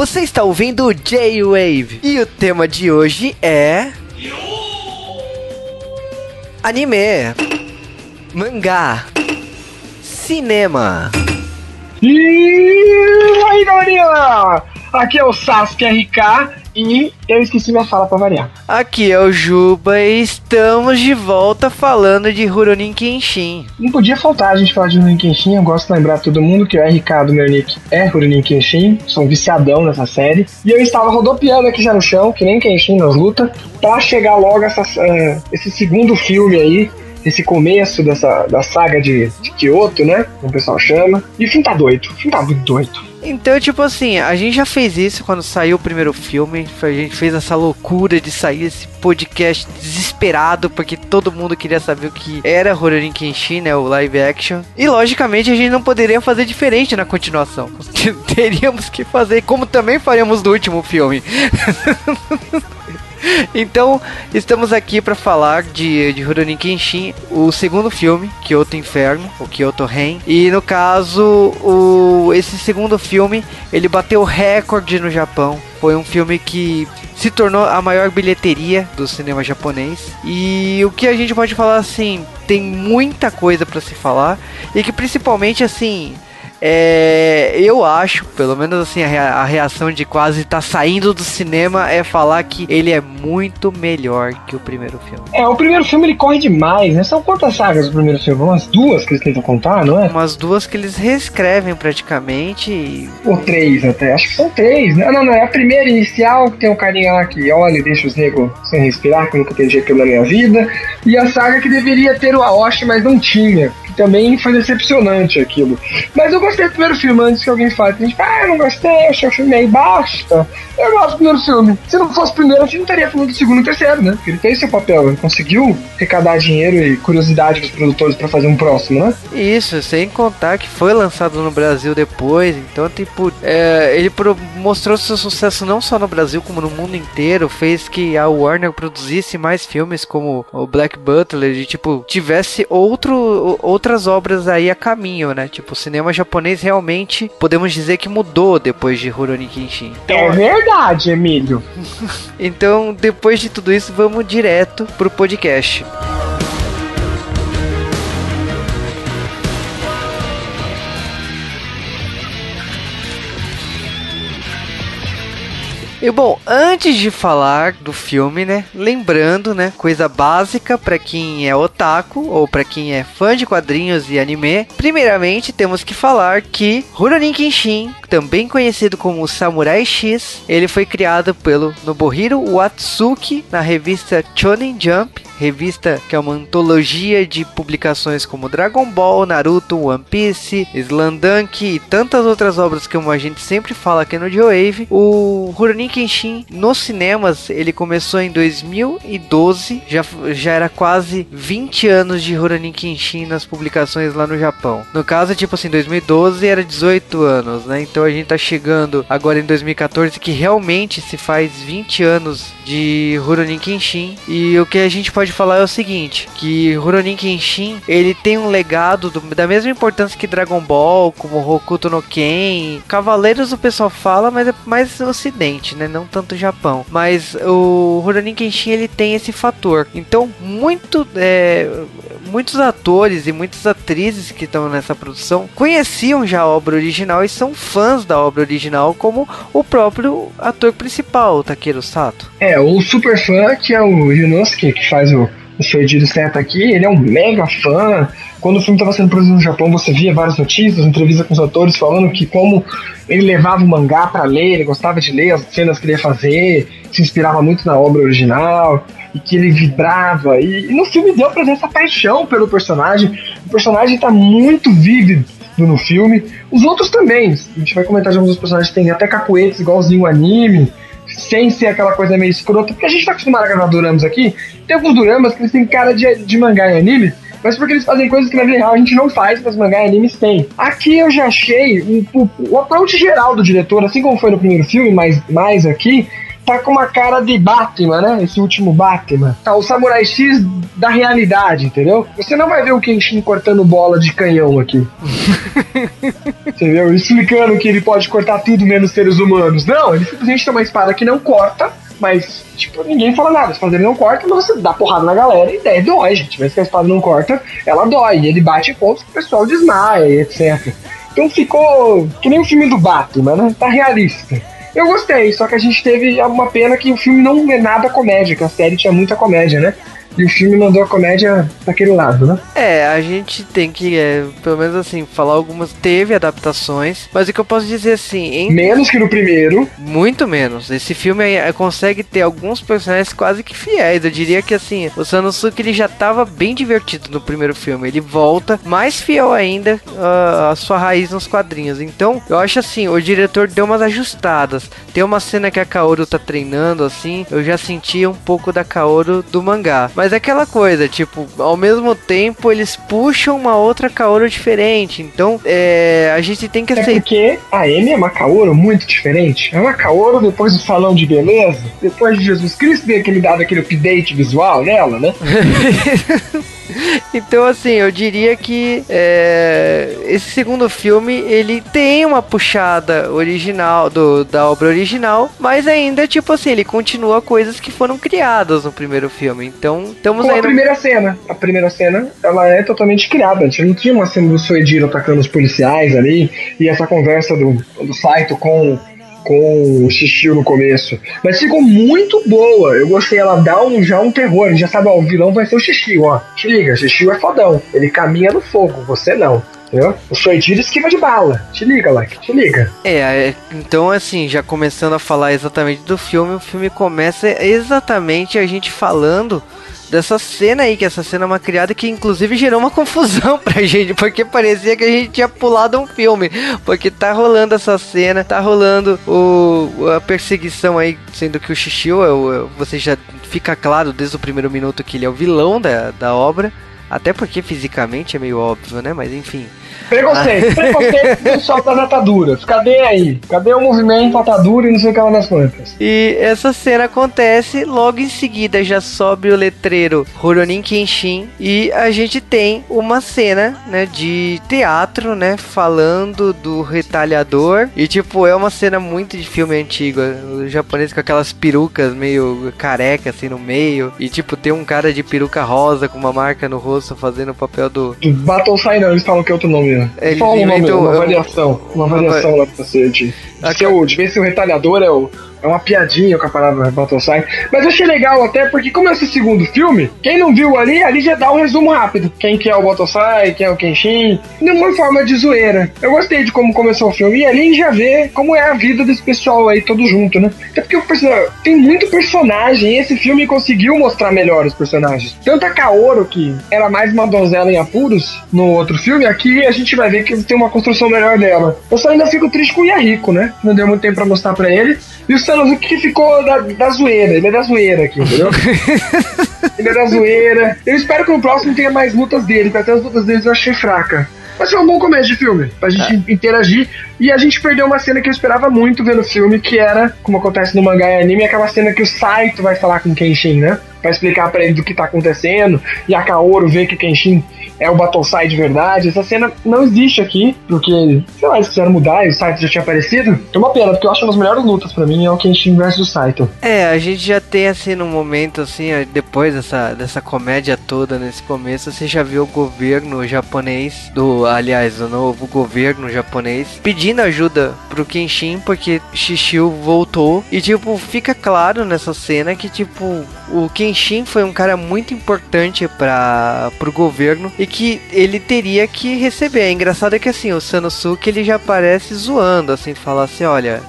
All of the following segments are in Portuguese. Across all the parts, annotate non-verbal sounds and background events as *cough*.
Você está ouvindo o J-Wave e o tema de hoje é. Anime, mangá, cinema. E aí, galerinha! Aqui é o Sasuke RK e eu esqueci minha fala pra variar. Aqui é o Juba e estamos de volta falando de Rurouni Kenshin. Não podia faltar a gente falar de Rurouni Kenshin, eu gosto de lembrar todo mundo que o RK do meu nick é Rurouni Kenshin, sou um viciadão nessa série. E eu estava rodopiando aqui já no chão, que nem Kenshin nas lutas, pra chegar logo essa, uh, esse segundo filme aí, esse começo dessa da saga de, de Kyoto, né? Como o pessoal chama. E o filme tá doido. O filme tá muito doido. Então, tipo assim, a gente já fez isso quando saiu o primeiro filme. A gente fez essa loucura de sair esse podcast desesperado, porque todo mundo queria saber o que era Rurouni Kenshin, né? O live action. E logicamente a gente não poderia fazer diferente na continuação. *laughs* Teríamos que fazer como também faríamos no último filme. *laughs* Então, estamos aqui para falar de, de Rurouni Kenshin, o segundo filme, Kyoto Inferno, o Kyoto Ren. E no caso, o, esse segundo filme, ele bateu recorde no Japão. Foi um filme que se tornou a maior bilheteria do cinema japonês. E o que a gente pode falar assim, tem muita coisa para se falar e que principalmente assim, é, eu acho, pelo menos assim, a, reação de quase estar tá saindo do cinema é falar que ele é muito melhor que o primeiro filme. É, o primeiro filme ele corre demais, né? São quantas sagas do primeiro filme? Umas duas que eles tentam contar, não é? Umas duas que eles reescrevem praticamente. E... Ou três até, acho que são três, né? Não, não, é a primeira inicial, que tem um carinha lá que olha e deixa os negros sem respirar, que nunca teve aquilo na minha vida. E a saga que deveria ter o Aoshi, mas não tinha. Também foi decepcionante aquilo. Mas eu gostei do primeiro filme antes que alguém fale. A gente fala, ah, não gostei, achei o filme aí, basta. Eu gosto do primeiro filme. Se não fosse o primeiro, a gente não teria falado do segundo e terceiro, né? Porque ele fez seu papel, ele conseguiu arrecadar dinheiro e curiosidade dos produtores para fazer um próximo, né? Isso, sem contar que foi lançado no Brasil depois, então, tipo, é, ele mostrou seu sucesso não só no Brasil, como no mundo inteiro, fez que a Warner produzisse mais filmes como o Black Butler e, tipo, tivesse outro, outras obras aí a caminho, né? Tipo, o cinema japonês realmente podemos dizer que mudou depois de Rurouni Kenshin. Então, é verdade, Emílio. *laughs* então, depois de tudo isso, vamos direto pro podcast. E bom, antes de falar do filme, né, lembrando, né, coisa básica para quem é otaku ou para quem é fã de quadrinhos e anime, primeiramente temos que falar que Rurouni Kenshin, também conhecido como Samurai X, ele foi criado pelo Nobuhiro Watsuki na revista Shonen Jump revista que é uma antologia de publicações como Dragon Ball, Naruto, One Piece, Slandunk e tantas outras obras que a gente sempre fala aqui no Joe O Rurouni Kenshin nos cinemas ele começou em 2012, já, já era quase 20 anos de Rurouni Kenshin nas publicações lá no Japão. No caso, tipo assim, 2012 era 18 anos, né? Então a gente tá chegando agora em 2014 que realmente se faz 20 anos de Rurouni Kenshin e o que a gente pode falar é o seguinte, que Rurouni Kenshin, ele tem um legado do, da mesma importância que Dragon Ball, como Hokuto no Ken, Cavaleiros o pessoal fala, mas é mais ocidente, né, não tanto Japão. Mas o Rurouni Kenshin, ele tem esse fator. Então, muito é, muitos atores e muitas atrizes que estão nessa produção conheciam já a obra original e são fãs da obra original, como o próprio ator principal, o Takeru Sato. É, o super fã que é o Yunosuke, que faz o, o Shoichiro Seto aqui, ele é um mega fã. Quando o filme estava sendo produzido no Japão, você via várias notícias, entrevistas com os atores falando que como ele levava o mangá para ler, ele gostava de ler as cenas que ele ia fazer, se inspirava muito na obra original e que ele vibrava. E, e no filme deu pra ver essa paixão pelo personagem. O personagem tá muito vívido no filme. Os outros também. A gente vai comentar de alguns dos personagens tem até capoeiras igualzinho o anime, sem ser aquela coisa meio escrota, porque a gente tá acostumado a gravar duramas aqui. Tem alguns duramas que eles têm cara de, de mangá e anime, mas porque eles fazem coisas que na vida real a gente não faz, mas mangá e animes têm. Aqui eu já achei o, o approach geral do diretor, assim como foi no primeiro filme, mas mais aqui, tá com uma cara de Batman, né? Esse último Batman. Tá o Samurai X da realidade, entendeu? Você não vai ver o Kenshin cortando bola de canhão aqui. *laughs* entendeu? Explicando que ele pode cortar tudo menos seres humanos. Não, ele simplesmente tem uma espada que não corta, mas, tipo, ninguém fala nada. A espada dele não corta, mas você dá porrada na galera e daí dói, gente. Mas se a espada não corta, ela dói. E ele bate em pontos que o pessoal desmaia etc. Então ficou que nem o filme do Batman, né? Tá realista. Eu gostei, só que a gente teve uma pena que o filme não é nada comédia, que a série tinha muita comédia, né? E o filme mandou a comédia pra aquele lado, né? É, a gente tem que, é, pelo menos assim, falar algumas. Teve adaptações, mas o que eu posso dizer assim. Em... Menos que no primeiro. Muito menos. Esse filme é, consegue ter alguns personagens quase que fiéis. Eu diria que assim, o Sanosuke ele já tava bem divertido no primeiro filme. Ele volta mais fiel ainda uh, a sua raiz nos quadrinhos. Então, eu acho assim, o diretor deu umas ajustadas. Tem uma cena que a Kaoru tá treinando, assim, eu já sentia um pouco da Kaoru do mangá. Mas é aquela coisa, tipo, ao mesmo tempo eles puxam uma outra Kaoru diferente. Então, é, a gente tem que aceitar. É porque a Amy é uma Kaoru muito diferente. É uma Kaoru depois do salão de beleza, depois de Jesus Cristo ter aquele dado aquele update visual nela, né? *laughs* então, assim, eu diria que é, esse segundo filme ele tem uma puxada original do, da obra original, mas ainda, tipo assim, ele continua coisas que foram criadas no primeiro filme. Então, estamos aí. A no... primeira cena, a primeira cena, ela é totalmente criada. A gente não tinha uma cena do Soediro atacando os policiais ali e essa conversa do, do Saito com com o Shishio no começo. Mas ficou muito boa. Eu gostei. Ela dá um, já um terror. A gente já sabe, ó, o vilão vai ser o Shishio, ó. Te liga, Shishio é fodão. Ele caminha no fogo, você não. Entendeu? O Soitiro esquiva de bala. Te liga, Leque, te liga. É, é, então assim, já começando a falar exatamente do filme, o filme começa exatamente a gente falando dessa cena aí, que essa cena é uma criada que inclusive gerou uma confusão *laughs* pra gente, porque parecia que a gente tinha pulado um filme, porque tá rolando essa cena, tá rolando o, a perseguição aí, sendo que o Shishio, é o, você já fica claro desde o primeiro minuto que ele é o vilão da, da obra, até porque fisicamente é meio óbvio, né, mas enfim... Preconceito, *laughs* preconceito do pessoal das ataduras. Cadê aí? Cadê o movimento atadura e não sei o que lá nas plantas? E essa cena acontece, logo em seguida já sobe o letreiro Ruronin Kenshin e a gente tem uma cena, né, de teatro, né, falando do retalhador e tipo, é uma cena muito de filme antigo, o japonês com aquelas perucas meio careca assim no meio e tipo, tem um cara de peruca rosa com uma marca no rosto fazendo o papel do... Do Battle Sai não, eles falam que é outro nome é, Só um nome, uma variação. Uma variação lá pra você de, de, ser o, de ver se o retalhador é o, é uma piadinha com a palavra Battleside. Mas eu achei legal até porque, como é esse segundo filme, quem não viu ali, ali já dá um resumo rápido. Quem que é o Battleside, quem é o Kenshin. De uma forma de zoeira. Eu gostei de como começou o filme. E ali já vê como é a vida desse pessoal aí todo junto, né? Até porque tem muito personagem. E esse filme conseguiu mostrar melhor os personagens. Tanto a Kaoru, que era mais uma donzela em apuros no outro filme, aqui a gente vai ver que tem uma construção melhor dela. Eu só ainda fico triste com o Yahiko, né? Não deu muito tempo pra mostrar pra ele. E o Sanosuke que ficou da, da zoeira. Ele é da zoeira aqui, entendeu? *laughs* ele é da zoeira. Eu espero que no próximo tenha mais lutas dele, porque até as lutas deles eu achei fraca. Mas foi um bom começo de filme, pra gente é. interagir. E a gente perdeu uma cena que eu esperava muito ver no filme, que era, como acontece no mangá e anime, aquela cena que o Saito vai falar com o Kenshin, né? Pra explicar para ele do que tá acontecendo. E a Kaoru vê que o Kenshin é o Battleside de verdade. Essa cena não existe aqui, porque, sei lá, eles quiseram mudar e o Saito já tinha aparecido. É uma pena, porque eu acho uma das melhores lutas para mim é o Kenshin versus o Saito. É, a gente já tem assim no momento assim, depois dessa, dessa comédia toda nesse começo, você já viu o governo japonês, do aliás, o novo governo japonês, pedindo ajuda pro Kenshin porque Shishio voltou. E tipo, fica claro nessa cena que tipo, o Kenshin foi um cara muito importante para pro governo e que ele teria que receber. É engraçado é que assim, o Sanosuke ele já aparece zoando, assim, fala assim, olha,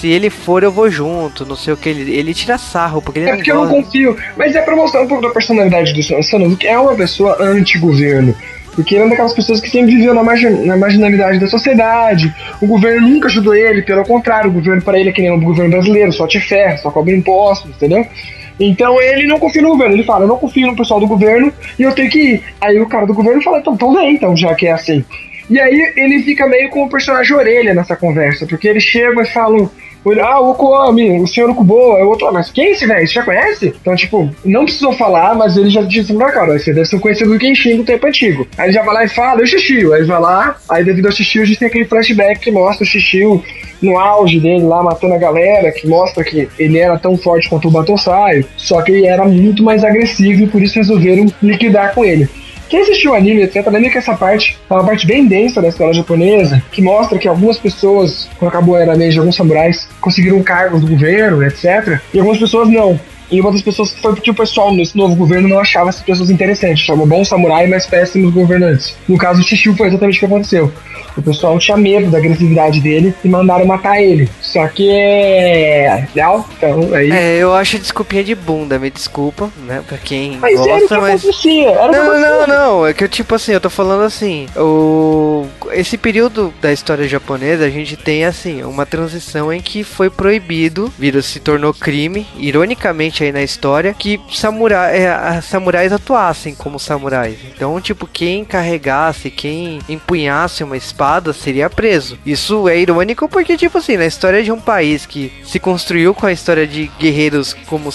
se ele for, eu vou junto, não sei o que. Ele, ele tira sarro, porque ele É porque eu não confio. Mas é pra mostrar um pouco da personalidade do Sanosuke. É uma pessoa anti-governo. Porque ele é uma daquelas pessoas que sempre viveu na, margin, na marginalidade da sociedade. O governo nunca ajudou ele, pelo contrário, o governo para ele é que nem o governo brasileiro, só te ferra, só cobra impostos, entendeu? Então ele não confia no governo. Ele fala, eu não confio no pessoal do governo e eu tenho que ir. Aí o cara do governo fala, então, então vem, então, já que é assim. E aí ele fica meio com o personagem orelha nessa conversa, porque eles chegam e falam, ah, o Okuami, o senhor Okubo, é outro. Mas quem é esse velho? Você já conhece? Então, tipo, não precisou falar, mas ele já disse pra cara, você deve ser conhecido do Kenshin do tempo antigo. Aí ele já vai lá e fala, o Shishio. Aí ele vai lá, aí devido ao Shishio, a gente tem aquele flashback que mostra o Shishio no auge dele lá, matando a galera, que mostra que ele era tão forte quanto o Batosai, só que ele era muito mais agressivo e por isso resolveram liquidar com ele. Quem assistiu o anime, etc., lembra que essa parte é uma parte bem densa da história japonesa, que mostra que algumas pessoas, quando acabou a era Meiji, alguns samurais conseguiram cargos do governo, etc., e algumas pessoas não. E uma das pessoas foi porque o pessoal nesse novo governo não achava essas pessoas interessantes, chamou bons samurai, mas péssimos governantes. No caso, o Shishio foi exatamente o que aconteceu. O pessoal tinha medo da agressividade dele e mandaram matar ele. Só que é. Legal? Então, aí. É, eu acho desculpinha de bunda, me desculpa, né? Pra quem mas gosta, era o que mas. Acontecia, era não, não, não. É que eu, tipo assim, eu tô falando assim. O... Esse período da história japonesa, a gente tem, assim, uma transição em que foi proibido, vírus se tornou crime, ironicamente aí na história, que samurai, é, samurais atuassem como samurais. Então, tipo, quem carregasse, quem empunhasse uma espada seria preso. Isso é irônico porque, tipo assim, na história de um país que se construiu com a história de guerreiros como,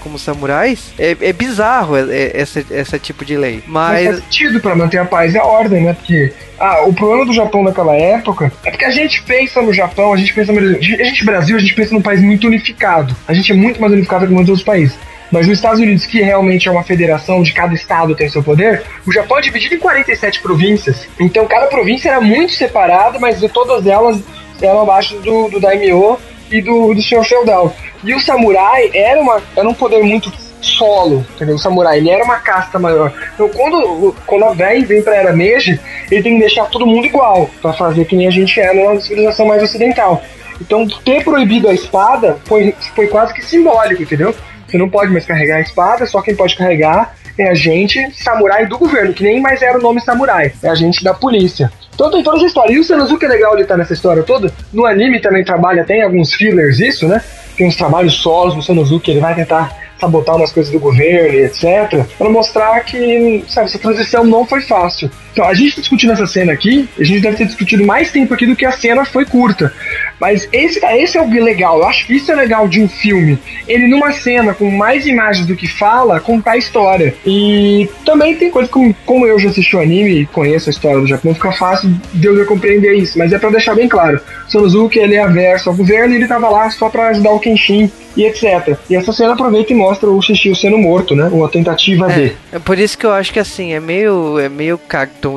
como samurais, é, é bizarro é, é, essa, essa tipo de lei. Mas. Mas faz sentido pra manter a paz e a ordem, né? Porque. Ah, o problema do Japão naquela época é porque a gente pensa no Japão, a gente pensa no a gente Brasil, a gente pensa num país muito unificado. A gente é muito mais unificado que muitos outros países. Mas os Estados Unidos, que realmente é uma federação de cada estado tem seu poder, o Japão é dividido em 47 províncias. Então cada província era muito separada, mas todas elas eram abaixo do, do daimyo e do, do senhor feudal. E o samurai era, uma, era um poder muito solo, entendeu? O samurai, ele era uma casta maior. Então, quando, quando a velha vem pra Era Meiji, ele tem que deixar todo mundo igual, para fazer que nem a gente é numa civilização mais ocidental. Então, ter proibido a espada foi, foi quase que simbólico, entendeu? Você não pode mais carregar a espada, só quem pode carregar é a gente samurai do governo, que nem mais era o nome samurai, é a gente da polícia. Então tem toda essa história. E o Sanosuke é legal ele tá nessa história toda. No anime também trabalha, tem alguns fillers isso, né? Tem uns trabalhos solos do Sanosuke, ele vai tentar sabotar umas coisas do governo e etc. para mostrar que, sabe, essa transição não foi fácil. Então, a gente tá discutindo essa cena aqui, a gente deve ter discutido mais tempo aqui do que a cena foi curta. Mas esse, esse é o legal, eu acho que isso é legal de um filme. Ele, numa cena com mais imagens do que fala, contar a história. E também tem coisa como, como eu já assisti o anime e conheço a história do Japão, fica fácil de eu compreender isso. Mas é para deixar bem claro: Sanosuke ele é averso ao governo e ele tava lá só para ajudar o Kenshin e etc. E essa cena aproveita e mostra o Shishio sendo morto, né? Uma tentativa é, de. É por isso que eu acho que assim, é meio, é meio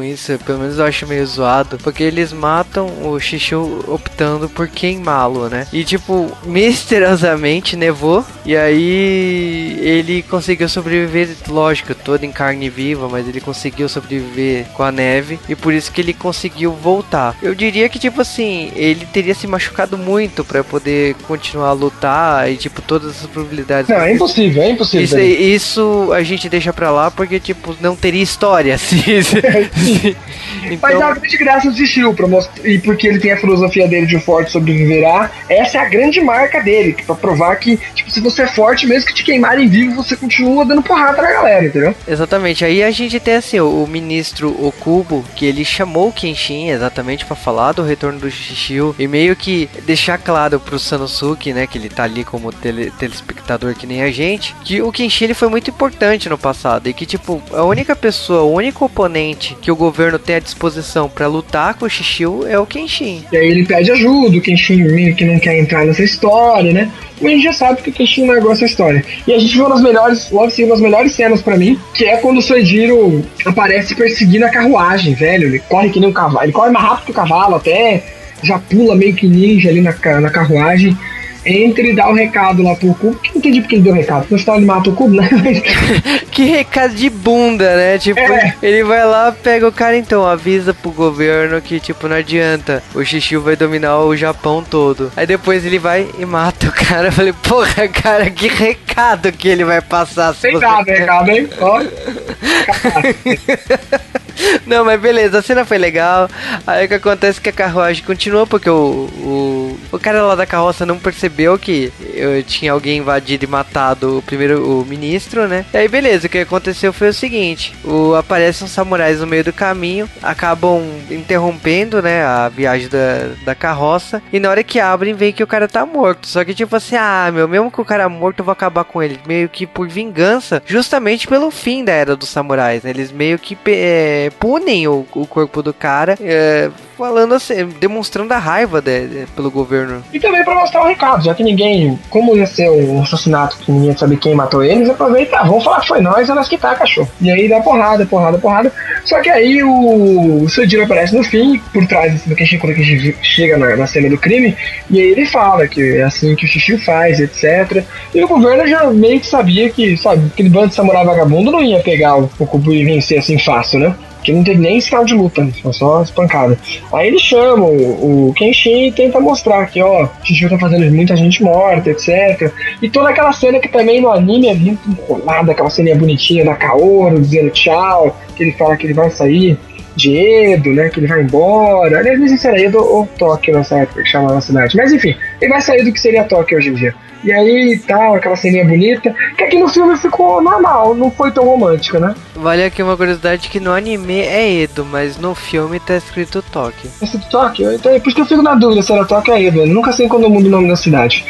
isso, pelo menos eu acho meio zoado, porque eles matam o Shishio optando por queimá-lo, né? E tipo, *laughs* misteriosamente nevou, e aí ele conseguiu sobreviver, lógico, todo em carne viva, mas ele conseguiu sobreviver com a neve, e por isso que ele conseguiu voltar. Eu diria que, tipo assim, ele teria se machucado muito para poder continuar a lutar e, tipo, tipo, todas as probabilidades. Não, é impossível, é impossível. Isso, isso, a gente deixa pra lá porque, tipo, não teria história. *laughs* Se, se, *laughs* *laughs* então... Mas a grande graça pra mostrar, e porque ele tem a filosofia dele de forte sobreviverá, essa é a grande marca dele, pra provar que, tipo, se você é forte, mesmo que te queimarem vivo, você continua dando porrada na galera, entendeu? Exatamente. Aí a gente tem, assim, o, o ministro Okubo, que ele chamou o Kenshin exatamente para falar do retorno do Shishio e meio que deixar claro pro Sanosuke, né, que ele tá ali como tele, telespectador que nem a gente, que o Kenshin ele foi muito importante no passado e que, tipo, a única pessoa, o único oponente que o governo tem à disposição para lutar com o Shishio é o Kenshin. E aí ele pede ajuda, o Kenshin meio que não quer entrar nessa história, né? Mas a gente já sabe que o Kenshin não gosta dessa história. E a gente viu das melhores, logo assim, das melhores cenas para mim, que é quando o Soejiro aparece perseguindo a carruagem, velho. Ele corre que nem um cavalo, ele corre mais rápido que o cavalo até, já pula meio que ninja ali na, na carruagem entre e dar o recado lá pro Cubo, que não entendi porque ele deu o recado, porque senão ele mata o Cubo, né? *laughs* *laughs* que recado de bunda, né? Tipo, é. ele vai lá, pega o cara então, avisa pro governo que, tipo, não adianta, o Xixiu vai dominar o Japão todo. Aí depois ele vai e mata o cara. Eu falei, porra, cara, que recado que ele vai passar. Sem nada, recado, hein? Ó. *laughs* Não, mas beleza, a cena foi legal. Aí o que acontece é que a carruagem continua, porque o, o, o cara lá da carroça não percebeu que eu tinha alguém invadido e matado o primeiro o ministro, né? E aí beleza, o que aconteceu foi o seguinte: o, aparecem uns samurais no meio do caminho, acabam interrompendo, né, a viagem da, da carroça, e na hora que abrem, vem que o cara tá morto. Só que tipo assim, ah, meu, mesmo que o cara morto, eu vou acabar com ele. Meio que por vingança, justamente pelo fim da era dos samurais, né? Eles meio que é, punem o, o corpo do cara, é, falando assim, demonstrando a raiva de, de, pelo governo. E também para mostrar o recado, já que ninguém, como ia ser um assassinato que ninguém sabe quem matou eles, aproveita, ah, vamos falar que foi nós, é nós que tá, cachorro. E aí dá porrada, porrada, porrada. Só que aí o, o Sojiro aparece no fim, por trás do Kenshin, quando a gente chega na, na, cena do crime, e aí ele fala que é assim que o Xixi faz, etc. E o governo já meio que sabia que, sabe, aquele bando de samurai vagabundo não ia pegar o, o e vencer assim fácil, né? que não teve nem sinal de luta, foi só espancada. Aí eles chamam o, Kenshin e tenta mostrar que, ó, Shishio tá fazendo muita gente morta, etc. E toda aquela cena que também no anime é muito enrolada, aquela cena bonitinha da Kaoru dizendo tchau, que ele fala que ele vai sair de Edo, né? Que ele vai embora. Aliás, não sei se era Edo ou Tóquio nessa época que chamava a cidade. Mas enfim, ele vai sair do que seria Tóquio hoje em dia. E aí tal, aquela ceninha bonita. Que aqui no filme ficou normal, não foi tão romântica, né? Vale aqui uma curiosidade que no anime é Edo, mas no filme tá escrito Tóquio. Tá escrito Tóquio? Então é por isso que eu fico na dúvida se era Tóquio ou Edo. Eu nunca sei quando muda o nome da cidade.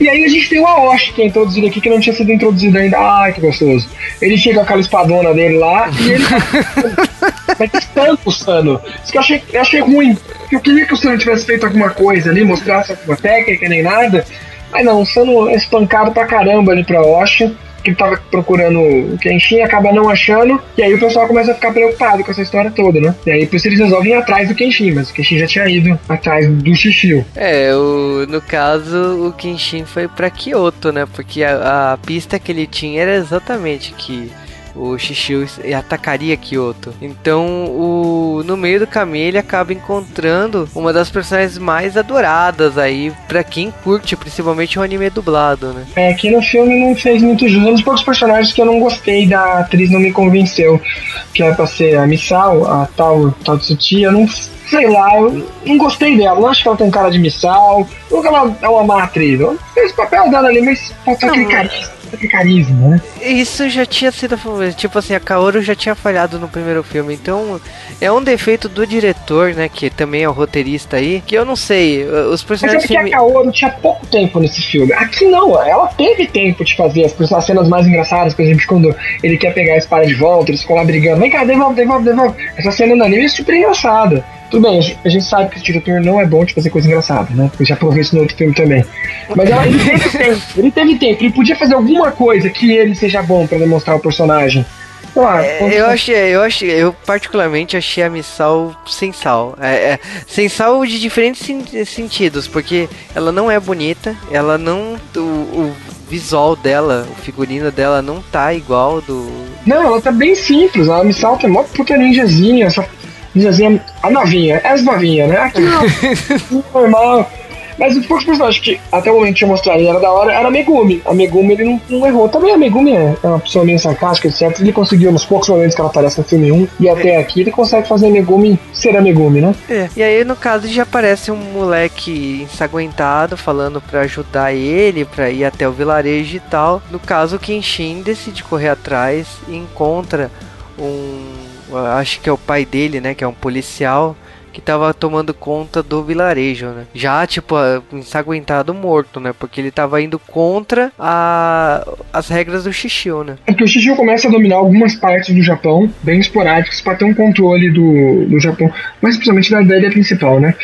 E aí a gente tem o Aoshi que é introduzido aqui, que não tinha sido introduzido ainda. Ai, que gostoso. Ele chega com aquela espadona dele lá e ele. *laughs* Mas tanto o Sano. Isso que eu achei, eu achei ruim. Eu queria que o Sano tivesse feito alguma coisa ali, mostrasse alguma técnica nem nada. Mas não, o Sano é espancado pra caramba ali pra Osha que ele tava procurando o Kenshin, acaba não achando, e aí o pessoal começa a ficar preocupado com essa história toda, né? E aí por isso eles resolvem ir atrás do Kenshin, mas o Kenshin já tinha ido atrás do Shishio. É, o, no caso, o Kenshin foi pra Kyoto, né? Porque a, a pista que ele tinha era exatamente que o Shishio atacaria Kyoto. Então, o, no meio do caminho, ele acaba encontrando uma das personagens mais adoradas aí, pra quem curte, principalmente o anime dublado, né? É, aqui no filme não fez muito jus. Um dos poucos personagens que eu não gostei da atriz, não me convenceu. Que era pra ser a Misao, a tal, tal Tsuchi, eu não sei lá, eu não gostei dela. Não acho que ela tem cara de missal. Não que ela é uma má atriz. Ela fez o papel dela ali, mas faltou aquele carisma de carisma, né? Isso já tinha sido. Tipo assim, a Kaoru já tinha falhado no primeiro filme. Então, é um defeito do diretor, né? Que também é o roteirista aí. Que eu não sei. Os personagens. Mas é porque filme... a Kaoru tinha pouco tempo nesse filme. Aqui não, ela teve tempo de fazer as, as cenas mais engraçadas, por exemplo, quando ele quer pegar a espada de volta, eles ficam lá brigando. Vem cá, devolve, devolve, devolve. Essa cena no anime é super engraçada. Tudo bem, a gente sabe que o diretor não é bom de fazer coisa engraçada, né? Eu já provei isso no outro filme também. Mas ela, ele teve tempo, ele teve tempo, ele podia fazer alguma coisa que ele seja bom para demonstrar o personagem. Ah, é, eu achei, eu achei, eu particularmente achei a Missal sem sal. É, é, sem sal de diferentes sentidos, porque ela não é bonita, ela não. O, o visual dela, o figurino dela não tá igual do. Não, ela tá bem simples. A Missal tem mó puta ninjazinha, ninjazinha, a novinha, é as novinhas, né? Aqui não, *laughs* normal. Mas os poucos personagens que até o momento tinha mostrado era da hora era a Megumi. A Megumi ele não, não errou. Também a Megumi é, é uma pessoa meio sarcástica, etc. Ele conseguiu nos poucos momentos que ela aparece no filme 1 e até é. aqui ele consegue fazer a Megumi ser a Megumi, né? É. E aí no caso já aparece um moleque ensanguentado falando para ajudar ele, para ir até o vilarejo e tal. No caso, o Kenshin decide correr atrás e encontra um acho que é o pai dele, né, que é um policial que tava tomando conta do vilarejo, né? Já, tipo, ensanguentado morto, né? Porque ele tava indo contra a, as regras do Shishio, né? É que o Shishio começa a dominar algumas partes do Japão, bem esporádicas, para ter um controle do, do Japão, mas principalmente da ideia principal, né?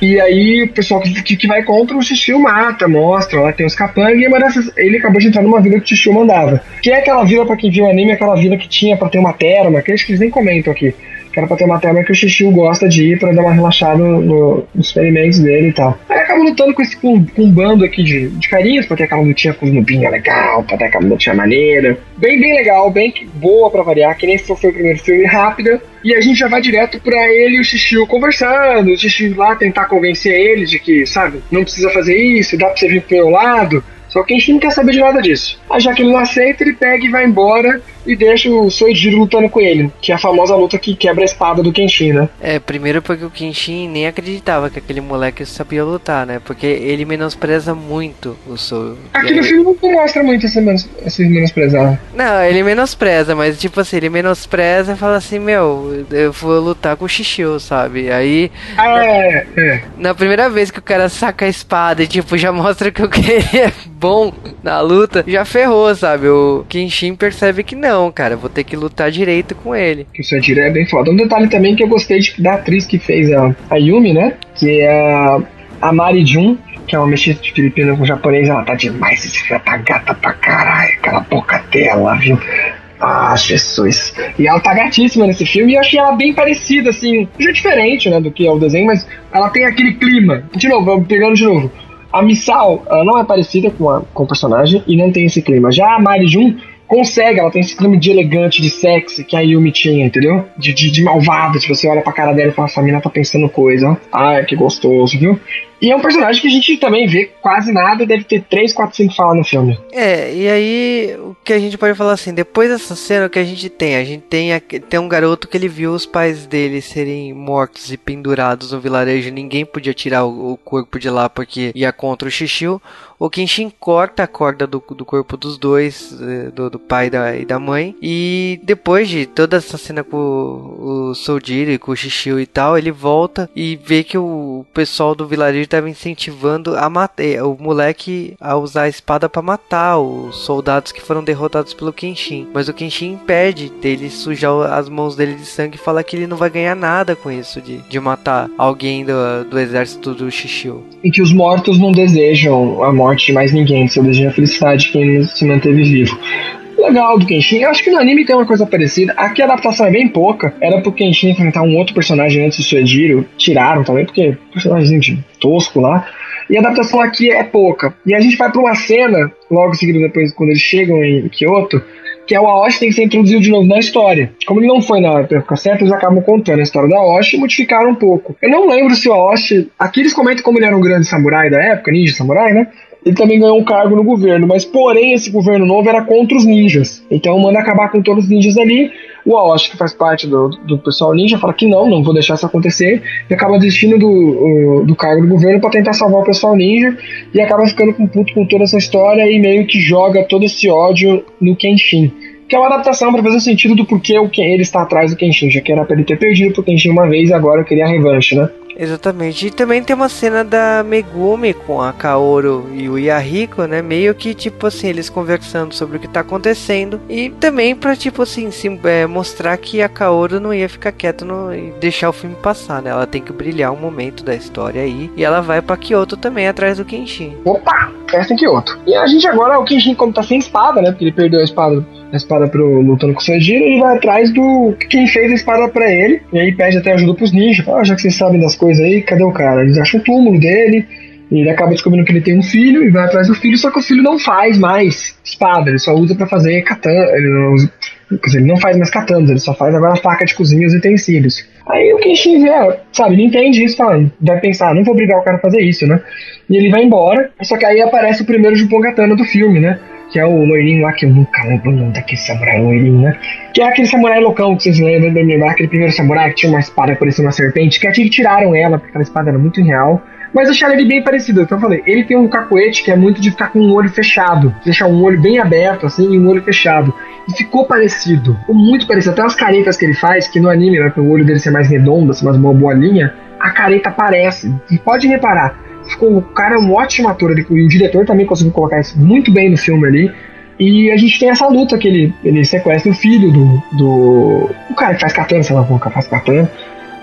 E aí o pessoal que, que vai contra o Shishio mata, mostra, lá tem os capangas, e uma dessas, ele acabou de entrar numa vila que o Shishio mandava. Que é aquela vila, para quem viu o anime, aquela vila que tinha para ter uma terma, que eles nem comentam aqui que era pra ter uma terma que o Xixiu gosta de ir pra dar uma relaxada no, nos experimentos dele e tal. Aí acaba lutando com esse com, com um bando aqui de, de carinhas, pra ter aquela lutinha com os nubinhos legal, pra ter aquela lutinha maneira. Bem, bem legal, bem boa pra variar, que nem foi o primeiro filme, rápida. E a gente já vai direto pra ele e o Xixiu conversando, o Xixiu lá tentar convencer ele de que, sabe, não precisa fazer isso, dá pra você vir pro meu lado. Só que a gente não quer saber de nada disso. Aí já que ele não aceita, ele pega e vai embora e deixa o Soejiro lutando com ele, que é a famosa luta que quebra a espada do Kenshin, né? É, primeiro porque o Kenshin nem acreditava que aquele moleque sabia lutar, né? Porque ele menospreza muito o Sou. Aqui no filme não mostra muito esse, menos, esse menosprezar. Não, ele menospreza, mas tipo assim, ele menospreza e fala assim, meu, eu vou lutar com o Shishio, sabe? Aí. Ah, é, é. Na primeira vez que o cara saca a espada e tipo, já mostra que o *laughs* que ele é bom na luta, já ferrou, sabe? O Kenshin percebe que não, cara, vou ter que lutar direito com ele. O Sanjiro é bem foda. Um detalhe também que eu gostei de, da atriz que fez a, a Yumi, né? Que é a, a Mari Jun, que é uma mexida de filipina com japonês, ela tá demais, filho tá gata pra caralho, aquela boca dela, viu? Ah, Jesus. E ela tá gatíssima nesse filme e eu achei ela bem parecida, assim, já diferente, né, do que é o desenho, mas ela tem aquele clima. De novo, pegando de novo. A Missal, ela não é parecida com, a, com o personagem e não tem esse clima. Já a Mari Jun consegue, ela tem esse clima de elegante, de sexy que a Yumi tinha, entendeu? De, de, de malvada, tipo, você olha pra cara dela e fala, essa mina tá pensando coisa. Ai, que gostoso, viu? E é um personagem que a gente também vê quase nada, deve ter 3, 4, 5 falas no filme. É, e aí que a gente pode falar assim, depois dessa cena o que a gente tem? A gente tem, tem um garoto que ele viu os pais dele serem mortos e pendurados no vilarejo, ninguém podia tirar o, o corpo de lá porque ia contra o Xixiu. O Kenshin corta a corda do, do corpo dos dois, eh, do, do pai da, e da mãe. E depois de toda essa cena com o, o Soldiro e com o Xixiu e tal, ele volta e vê que o pessoal do vilarejo estava incentivando a matar o moleque a usar a espada para matar os soldados que foram derrotados pelo Kenshin. Mas o Kenshin impede dele sujar as mãos dele de sangue e fala que ele não vai ganhar nada com isso de, de matar alguém do, do exército do Xixiu. E que os mortos não desejam a morte de mais ninguém, só desejam a felicidade de quem se manteve vivo legal do Kenshin. Eu acho que no anime tem uma coisa parecida. Aqui a adaptação é bem pouca. Era pro Kenshin enfrentar um outro personagem antes do Suejiro. Tiraram também, porque personagem tosco lá. E a adaptação aqui é pouca. E a gente vai pra uma cena, logo seguido depois, quando eles chegam em Kyoto, que é o Aoshi tem que ser introduzido de novo na história. Como ele não foi na época certa, eles acabam contando a história do Aoshi e modificaram um pouco. Eu não lembro se o Aoshi. Aqui eles comentam como ele era um grande samurai da época, ninja samurai, né? Ele também ganhou um cargo no governo, mas porém esse governo novo era contra os ninjas. Então manda acabar com todos os ninjas ali. O Aoshi, que faz parte do, do pessoal ninja, fala que não, não vou deixar isso acontecer, e acaba desistindo do, do cargo do governo para tentar salvar o pessoal ninja, e acaba ficando com puto com toda essa história e meio que joga todo esse ódio no Kenshin. Que é uma adaptação para fazer sentido do porquê o, ele está atrás do Kenshin, já que era para ele ter perdido pro Kenshin uma vez e agora queria a revanche, né? Exatamente. E também tem uma cena da Megumi com a Kaoru e o Yahiko, né? Meio que tipo assim, eles conversando sobre o que tá acontecendo. E também pra tipo assim, sim, é, mostrar que a Kaoru não ia ficar quieta no, e deixar o filme passar, né? Ela tem que brilhar um momento da história aí. E ela vai pra Kyoto também atrás do Kenshin. Opa! Essa em Kyoto. E a gente agora, o Kenshin, como tá sem espada, né? Porque ele perdeu a espada a espada pro lutando com o Sanjiro, ele vai atrás do quem fez a espada para ele, e aí pede até ajuda pros ninjas, ah, já que vocês sabem das coisas aí, cadê o cara? Eles acham o túmulo dele, e ele acaba descobrindo que ele tem um filho e vai atrás do filho, só que o filho não faz mais espada, ele só usa para fazer katana, ele não ele não faz mais katanas, ele só faz agora faca de cozinha e os utensílios. Aí o Kenshin vê, sabe, ele entende isso, fala, deve pensar, não vou obrigar o cara a fazer isso, né? E ele vai embora, só que aí aparece o primeiro Jupon Katana do filme, né? que é o loirinho lá, que eu nunca lembro o nome daquele samurai loirinho, né? Que é aquele samurai loucão que vocês lembram, lembrar, aquele primeiro samurai que tinha uma espada que parecia uma serpente, que até tiraram ela, porque aquela espada era muito real. Mas acharam ele bem parecido, então eu falei, ele tem um cacuete que é muito de ficar com um olho fechado, deixar um olho bem aberto, assim, e um olho fechado. E ficou parecido, ficou muito parecido. Até as caretas que ele faz, que no anime, né, o olho dele ser mais redondo, assim, mais uma boa linha, a careta parece. E pode reparar, ficou, o cara é um ótimo ator, ele, e o diretor também conseguiu colocar isso muito bem no filme ali. E a gente tem essa luta que ele, ele sequestra o filho do, do. O cara que faz katana, sei lá, o faz katana.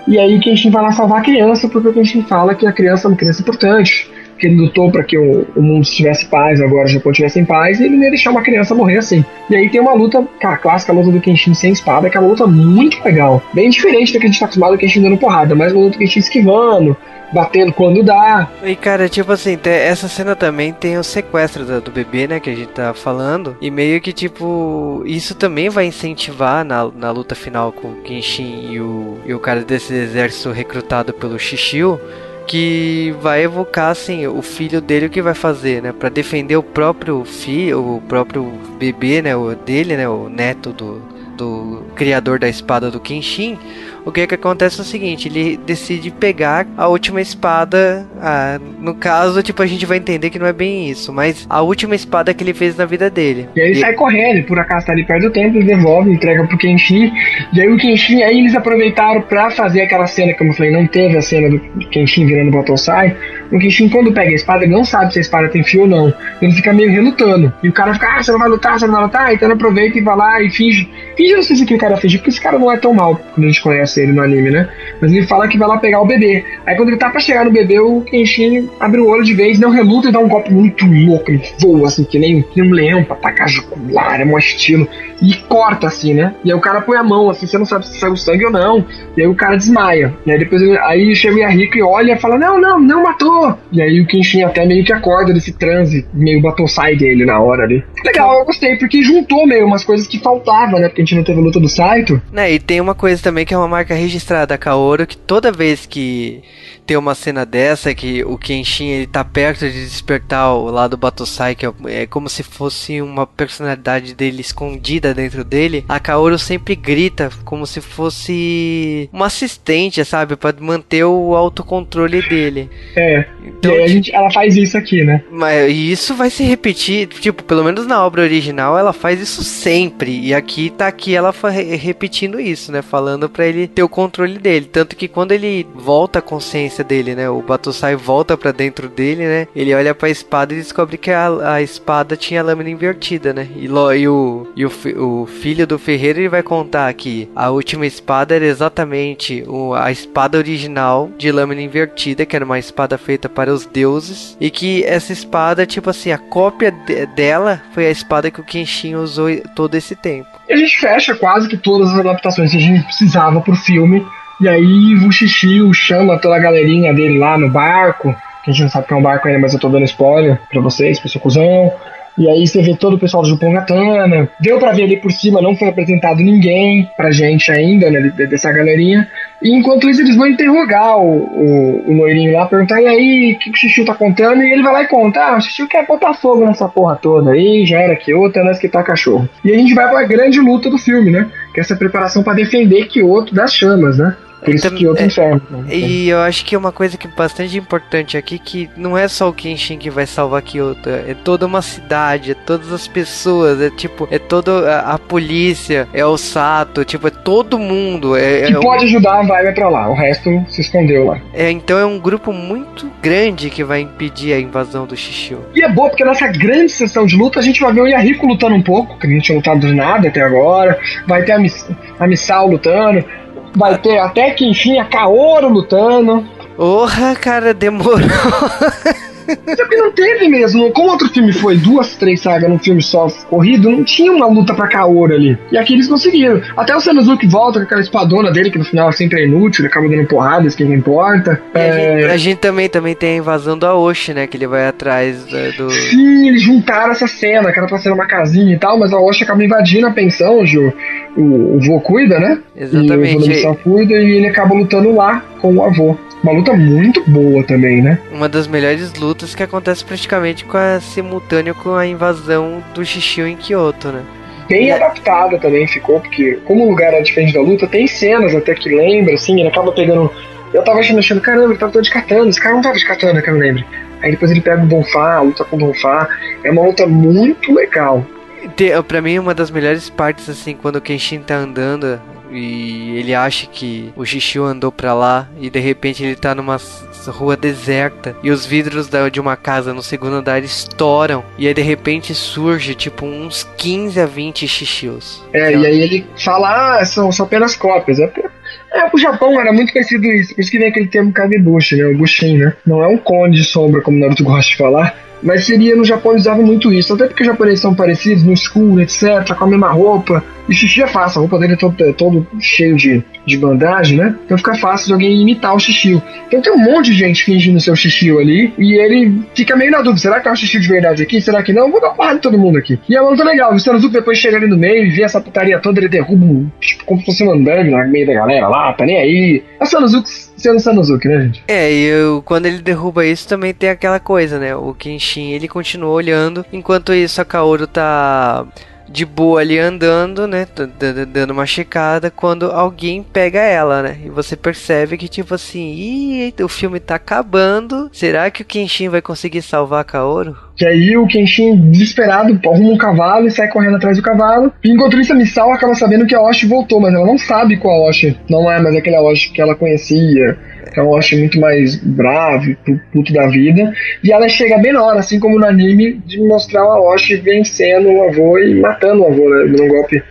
E aí Kenshin vai lá salvar a criança, porque o Kenshin fala que a criança é uma criança importante. Que ele lutou para que o, o, mundo tivesse paz, agora o Japão tivesse em paz, e ele não ia deixar uma criança morrer assim. E aí tem uma luta, cara, clássica, a luta do Kenshin sem espada, que é uma luta muito legal. Bem diferente do que a gente tá acostumado, o Kenshin dando porrada, mas uma luta do Kenshin esquivando, batendo quando dá. E cara, tipo assim, essa cena também tem o sequestro do, do, bebê, né, que a gente tá falando. E meio que, tipo, isso também vai incentivar na, na luta final com o Kenshin e o, e o cara desse exército recrutado pelo Shishio que vai evocar assim o filho dele o que vai fazer, né, para defender o próprio filho, o próprio bebê, né, o dele, né, o neto do, do criador da espada do Kenshin o que que acontece é o seguinte, ele decide pegar a última espada, ah, no caso, tipo, a gente vai entender que não é bem isso, mas a última espada que ele fez na vida dele. E aí ele sai correndo, por acaso tá ali perto do templo, devolve, entrega pro Kenshin, e aí o Kenshin, aí eles aproveitaram pra fazer aquela cena, como eu falei, não teve a cena do Kenshin virando Batosai, o Kenshin quando pega a espada, ele não sabe se a espada tem fio ou não, ele fica meio relutando, e o cara fica, ah, você não vai lutar, você não vai lutar, então ele aproveita e vai lá e finge, finge, não sei se o cara finge, porque esse cara não é tão mal, quando a gente conhece ele no anime, né? Mas ele fala que vai lá pegar o bebê. Aí quando ele tá pra chegar no bebê, o Kenshin abre o olho de vez, não reluta e dá um golpe muito louco. Ele voa assim, que nem, que nem um leão pra atacar jugular, é um estilo. E corta assim, né? E aí o cara põe a mão assim, você não sabe se saiu sangue ou não. E aí o cara desmaia. E aí depois aí chega o Yahiko e olha e fala: Não, não, não matou. E aí o Kenshin até meio que acorda desse transe, meio sai dele na hora ali. Legal, eu gostei, porque juntou meio umas coisas que faltavam, né? Porque a gente não teve luta do Saito. Né, e tem uma coisa também que é uma marca registrada da que toda vez que tem uma cena dessa que o Kenshin ele tá perto de despertar o lado Batosai, que é, é como se fosse uma personalidade dele escondida dentro dele, a Kaoru sempre grita como se fosse uma assistente, sabe, para manter o autocontrole dele. É. Então, a gente, ela faz isso aqui, né? Mas isso vai se repetir, tipo, pelo menos na obra original ela faz isso sempre. E aqui tá aqui ela repetindo isso, né, falando para ele ter o controle dele, tanto que quando ele volta a consciência consciência dele, né? O Batosai volta para dentro dele, né? Ele olha para a espada e descobre que a, a espada tinha a lâmina invertida, né? E, lo, e, o, e o, o, filho do ferreiro ele vai contar que a última espada era exatamente o, a espada original de lâmina invertida, que era uma espada feita para os deuses, e que essa espada, tipo assim, a cópia de, dela foi a espada que o Kenshin usou todo esse tempo. A gente fecha quase que todas as adaptações que a gente precisava pro filme e aí o Xixi chama toda a galerinha dele lá no barco, que a gente não sabe que é um barco ainda, mas eu tô dando spoiler pra vocês, pro seu cuzão. E aí você vê todo o pessoal do Japão Gatana. Deu para ver ali por cima, não foi apresentado ninguém pra gente ainda, né, dessa galerinha. E enquanto isso eles vão interrogar o, o, o loirinho lá, perguntar, e aí, o que, o Xixiu tá contando? E ele vai lá e conta, ah, o Xixiu quer botar fogo nessa porra toda aí, já era que outra, nós que tá cachorro. E a gente vai pra grande luta do filme, né? Que é essa preparação para defender Kyoto das chamas, né? Por isso que outro é, inferno. Né? E eu acho que é uma coisa que é bastante importante aqui que não é só o Kenshin que vai salvar Kyoto, é toda uma cidade, é todas as pessoas, é tipo, é toda a, a polícia, é o Sato, tipo, é todo mundo. É, que é pode um... ajudar, vai pra lá, o resto se escondeu lá. É, então é um grupo muito grande que vai impedir a invasão do Shishio. E é bom porque nessa grande sessão de luta a gente vai ver o Yahiko lutando um pouco, que a gente tinha lutado nada até agora, vai ter a, Miss, a Missal lutando, Vai ter até que enfim a Kaoru lutando. Porra, cara, demorou. *laughs* Só que não teve mesmo. Como outro filme foi duas, três sagas num filme só corrido, não tinha uma luta pra Kaoru ali. E aqui eles conseguiram. Até o Sanazuki volta com aquela espadona dele, que no final sempre é inútil, ele acaba dando porradas, que não importa. É... A, gente, a, gente, também, também tem a invasão do Aoshi, né? Que ele vai atrás do. Sim, eles juntaram essa cena, que era pra ser uma casinha e tal, mas a Aoshi acaba invadindo a pensão, Ju. O, o vô cuida, né? Exatamente. E o vô cuida e ele acaba lutando lá com o avô. Uma luta muito boa também, né? Uma das melhores lutas que acontece praticamente com a simultâneo com a invasão do Shishio em Kyoto, né? Bem adaptada também ficou, porque como o lugar era diferente da luta, tem cenas até que lembra, assim, ele acaba pegando. Eu tava achando, achando caramba, ele tava todo de katana, esse cara não tava de katana, que eu não lembro. Aí depois ele pega o Donfá, luta com o Donfá. É uma luta muito legal. Pra mim, uma das melhores partes, assim, quando o Kenshin tá andando e ele acha que o Shishio andou para lá e de repente ele tá numa rua deserta e os vidros da, de uma casa no segundo andar estouram e aí de repente surge tipo uns 15 a 20 Shishios. É, então... e aí ele fala, ah, são, são apenas cópias. É, é, o Japão era muito conhecido isso, por isso que vem aquele termo Kagebushi, né, o Bushin, né? Não é um cone de sombra, como Naruto gosta de falar, mas seria no Japão eles usavam muito isso, até porque os japoneses são parecidos no escuro, etc, com a mesma roupa, E xixi é fácil, a roupa dele é todo, é todo cheio de, de bandagem, né? Então fica fácil de alguém imitar o xixi. Então tem um monte de gente fingindo ser o xixi ali, e ele fica meio na dúvida: será que é o xixi de verdade aqui? Será que não? Vou dar porrada de todo mundo aqui. E é muito legal. O Stanuzuki depois chega ali no meio e vê essa putaria toda, ele derruba um, tipo, como se fosse um andame no meio da galera lá, tá nem aí. É o Stanuzuki sendo Sanuzuki, né, gente? É, e eu, quando ele derruba isso também tem aquela coisa, né? O Kenshin ele continua olhando, enquanto isso a Kaoru tá de boa ali andando, né? Dando uma checada quando alguém pega ela, né? E você percebe que, tipo assim, Ih, o filme tá acabando. Será que o Kenshin vai conseguir salvar a Kaoru? Que aí o Kenshin, desesperado, arruma um cavalo e sai correndo atrás do cavalo. E enquanto isso, a Misao acaba sabendo que a Oshi voltou, mas ela não sabe qual Oshi. Não é mais aquele Oshi que ela conhecia é um Oshi muito mais bravo, puto da vida. E ela chega bem na hora, assim como no anime, de mostrar a Oshi vencendo o avô e matando o avô, né? Num golpe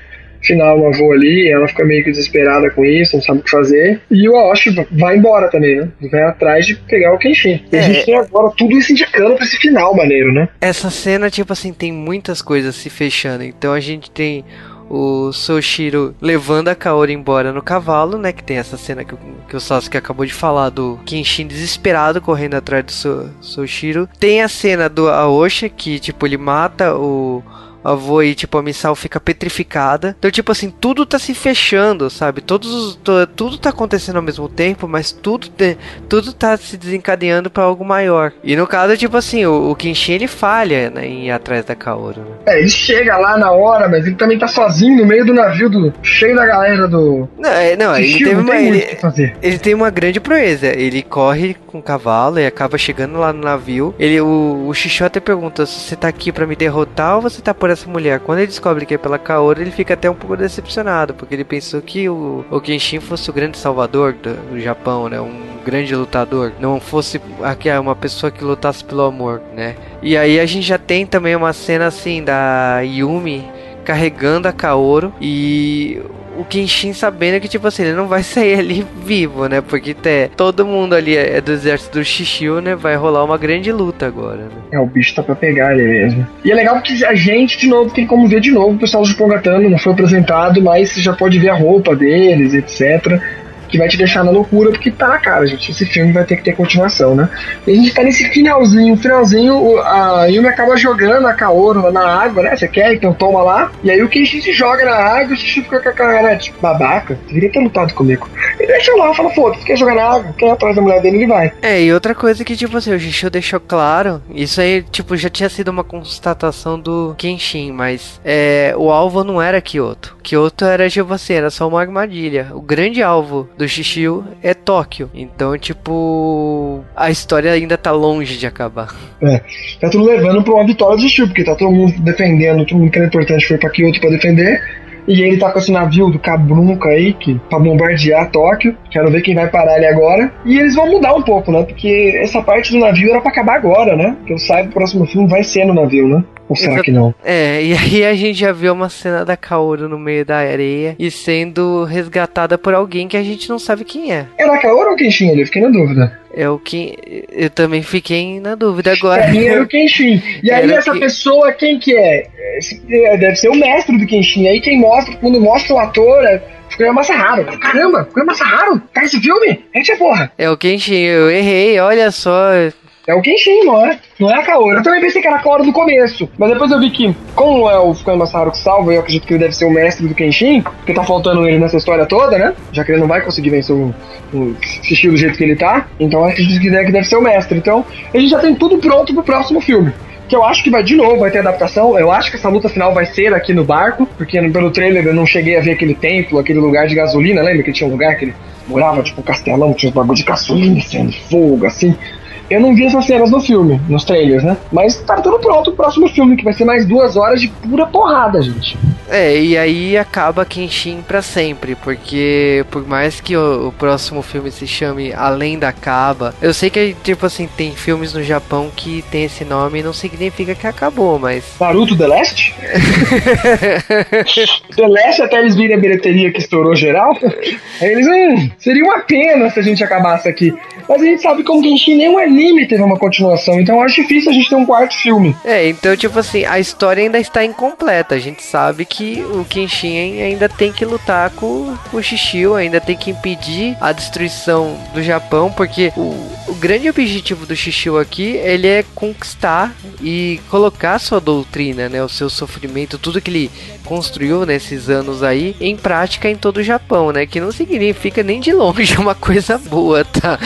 final o avô ali, ela fica meio que desesperada com isso, não sabe o que fazer. E o Aoshi vai embora também, né? Vai atrás de pegar o Kenshin. E é. a gente tem agora tudo isso indicando pra esse final maneiro, né? Essa cena, tipo assim, tem muitas coisas se fechando. Então a gente tem o Soshiro levando a Kaori embora no cavalo, né? Que tem essa cena que, que o Sasuke acabou de falar do Kenshin desesperado correndo atrás do so, Soshiro. Tem a cena do Aosha que, tipo, ele mata o avô e, tipo, a Missal fica petrificada. Então, tipo assim, tudo tá se fechando, sabe? Todos os, tudo tá acontecendo ao mesmo tempo, mas tudo, te, tudo tá se desencadeando para algo maior. E no caso, tipo assim, o, o Kenshin ele falha, né, em ir atrás da Kaoru. Né? É, ele chega lá na hora, mas ele também tá sozinho no meio do navio do cheio da galera do. Não, é, não ele teve uma. Ele, ele tem uma grande proeza. Ele corre com o cavalo e acaba chegando lá no navio. Ele, o, o até pergunta se você tá aqui para me derrotar ou você tá por essa mulher. Quando ele descobre que é pela Kaoru, ele fica até um pouco decepcionado, porque ele pensou que o, o Kenshin fosse o grande salvador do, do Japão, né? Um grande lutador, não fosse aqui uma pessoa que lutasse pelo amor, né? E aí a gente já tem também uma cena assim da Yumi carregando a Kaoru e o Kenshin sabendo que, tipo assim, ele não vai sair ali vivo, né? Porque te, todo mundo ali é do exército do Shishio, né? Vai rolar uma grande luta agora, né? É, o bicho tá pra pegar ele mesmo. E é legal porque a gente, de novo, tem como ver de novo o pessoal do Jupongatano, não foi apresentado, mas já pode ver a roupa deles, etc que vai te deixar na loucura, porque tá na cara, gente. Esse filme vai ter que ter continuação, né? E a gente tá nesse finalzinho, finalzinho, a Yumi acaba jogando a Kaoru na água, né? Você quer, então toma lá. E aí o Kenshin se joga na água e o Xixi fica com a cara, tipo, babaca, deveria ter lutado comigo. E deixa lá, fala, foda-se, quer jogar na água, quer atrás da mulher dele, ele vai. É, e outra coisa que, tipo assim, o Xixi deixou claro, isso aí, tipo, já tinha sido uma constatação do Kenshin, mas é, o alvo não era Kyoto. Kyoto era, tipo assim, era só uma armadilha. O grande alvo do Shishio é Tóquio. Então, tipo, a história ainda tá longe de acabar. É, tá tudo levando pra uma vitória do Shishio, porque tá todo mundo defendendo, todo mundo que era importante foi pra Kyoto pra defender. E ele tá com esse navio do Cabrunca aí, que, pra bombardear Tóquio. Quero ver quem vai parar ele agora. E eles vão mudar um pouco, né? Porque essa parte do navio era pra acabar agora, né? Que eu saiba, o próximo filme vai ser no navio, né? Ou será que não? É, e aí a gente já viu uma cena da Kaoru no meio da areia e sendo resgatada por alguém que a gente não sabe quem é. Era a Kaoru ou Kenshin ali? Fiquei na dúvida. É o que eu também fiquei na dúvida agora. É, era o Kenshin. E aí era essa que... pessoa quem que é? é? Deve ser o mestre do Kenshin. Aí quem mostra, quando mostra o ator, é Ficou Massaharo. Caramba, ficou Massaharo. Tá esse filme? É porra. É o Kenshin, eu errei, olha só. É o Kenshin, não é? Não é a Kaoru. Eu também pensei que era a Kaoru no começo. Mas depois eu vi que, como é o Fukuyama Masaharu que salva, eu acredito que ele deve ser o mestre do Kenshin, porque tá faltando ele nessa história toda, né? Já que ele não vai conseguir vencer o, o Shishio do jeito que ele tá. Então eu acredito que deve, que deve ser o mestre. Então a gente já tem tudo pronto pro próximo filme que eu acho que vai de novo, vai ter adaptação. Eu acho que essa luta final vai ser aqui no barco, porque pelo trailer eu não cheguei a ver aquele templo, aquele lugar de gasolina, lembra que tinha um lugar que ele morava, tipo, um castelão, tinha uns bagulho de gasolina, sendo fogo, assim. Eu não vi essas cenas no filme, nos trailers, né? Mas tá tudo pronto o próximo filme, que vai ser mais duas horas de pura porrada, gente. É, e aí acaba Kenshin para sempre, porque por mais que o, o, próximo filme se chame Além da Caba, eu sei que, tipo assim, tem filmes no Japão que tem esse nome e não significa que acabou, mas. Naruto The Last? *laughs* The Last até eles virem a bilheteria que estourou geral. Aí eles, hum, seria uma pena se a gente acabasse aqui. Mas a gente sabe como Genshin nem um anime teve uma continuação, então acho difícil a gente ter um quarto filme. É, então, tipo assim, a história ainda está incompleta. A gente sabe que que o Kenshin ainda tem que lutar com, com o Shishio, ainda tem que impedir a destruição do Japão, porque o, o grande objetivo do Shishio aqui, ele é conquistar e colocar sua doutrina, né, o seu sofrimento, tudo que ele construiu nesses anos aí, em prática em todo o Japão, né, que não significa nem de longe *laughs* uma coisa boa, tá?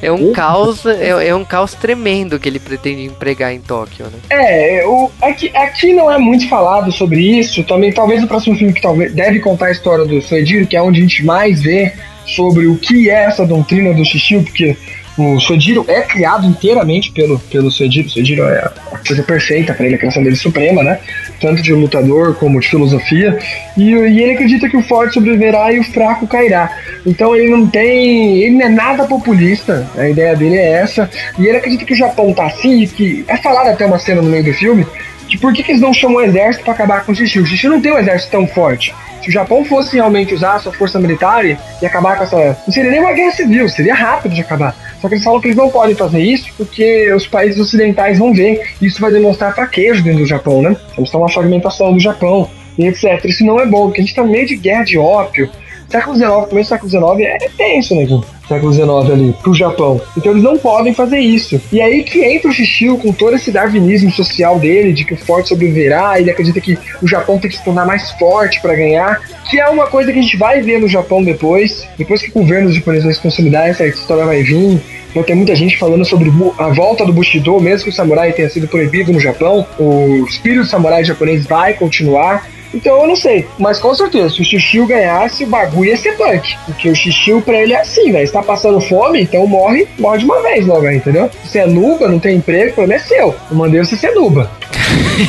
É um uhum. caos, é, é, um caos tremendo que ele pretende empregar em Tóquio, né? É, o, aqui, aqui não é muito falado sobre isso, também talvez o próximo filme que talvez deve contar a história do Soediro, que é onde a gente mais vê sobre o que é essa doutrina do Shishio, porque o Sojiro é criado inteiramente pelo, pelo Sojiro. Sojiro é a coisa perfeita para ele, a criação dele suprema, né? Tanto de lutador como de filosofia. E, e, ele acredita que o forte sobreviverá e o fraco cairá. Então ele não tem. Ele não é nada populista. A ideia dele é essa. E ele acredita que o Japão tá assim e que. É falado até uma cena no meio do filme. De por que, que eles não chamam o exército para acabar com o Xixi? O Xixi não tem um exército tão forte. Se o Japão fosse realmente usar a sua força militar e acabar com essa. Não seria nem uma guerra civil, seria rápido de acabar. Só que eles falam que eles não podem fazer isso porque os países ocidentais vão ver. Isso vai demonstrar fraqueza dentro do Japão, né? Eles estão uma fragmentação do Japão e etc. Isso não é bom, porque a gente está no meio de guerra de ópio. Século XIX, começo do século XIX é tenso, né, Gui? século XIX ali, pro Japão. Então eles não podem fazer isso. E aí que entra o Shishio com todo esse darwinismo social dele, de que o forte sobreviverá, ele acredita que o Japão tem que se tornar mais forte para ganhar, que é uma coisa que a gente vai ver no Japão depois, depois que o governo japonês vai se consolidar, essa história vai vir, vai ter muita gente falando sobre a volta do Bushido, mesmo que o samurai tenha sido proibido no Japão, o espírito samurai japonês vai continuar. Então eu não sei, mas com certeza, se o Xixiu ganhasse, o bagulho ia ser punk. Porque o Xixiu pra ele é assim, velho. Você tá passando fome, então morre, morre de uma vez logo, entendeu? Você é nuba, não tem emprego, o problema é seu. Eu mandei você ser nuba.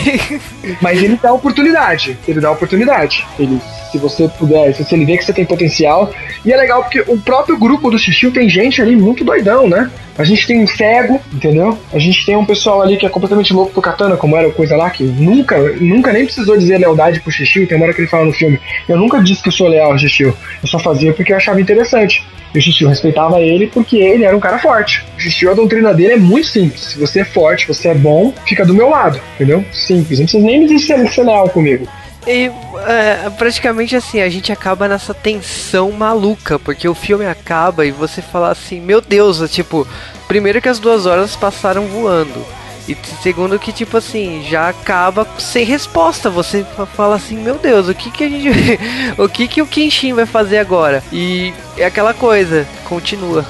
*laughs* mas ele dá oportunidade. Ele dá oportunidade. Ele se você puder, se ele vê que você tem potencial. E é legal porque o próprio grupo do Xixi tem gente ali muito doidão, né? A gente tem um cego, entendeu? A gente tem um pessoal ali que é completamente louco pro Katana, como era a coisa lá, que nunca, nunca nem precisou dizer lealdade pro Xixi. Tem uma hora que ele fala no filme: Eu nunca disse que eu sou leal ao Xixi, eu só fazia porque eu achava interessante. E o Xixi respeitava ele porque ele era um cara forte. O Xixi, a doutrina dele é muito simples. Se você é forte, você é bom, fica do meu lado, entendeu? Simples. Não precisa nem me dizer ser, ser leal comigo. E é, praticamente assim, a gente acaba nessa tensão maluca, porque o filme acaba e você fala assim, meu Deus, é, tipo, primeiro que as duas horas passaram voando. E segundo que, tipo assim, já acaba sem resposta. Você fala assim, meu Deus, o que que a gente. *laughs* o que que o Kenshin vai fazer agora? E é aquela coisa, continua.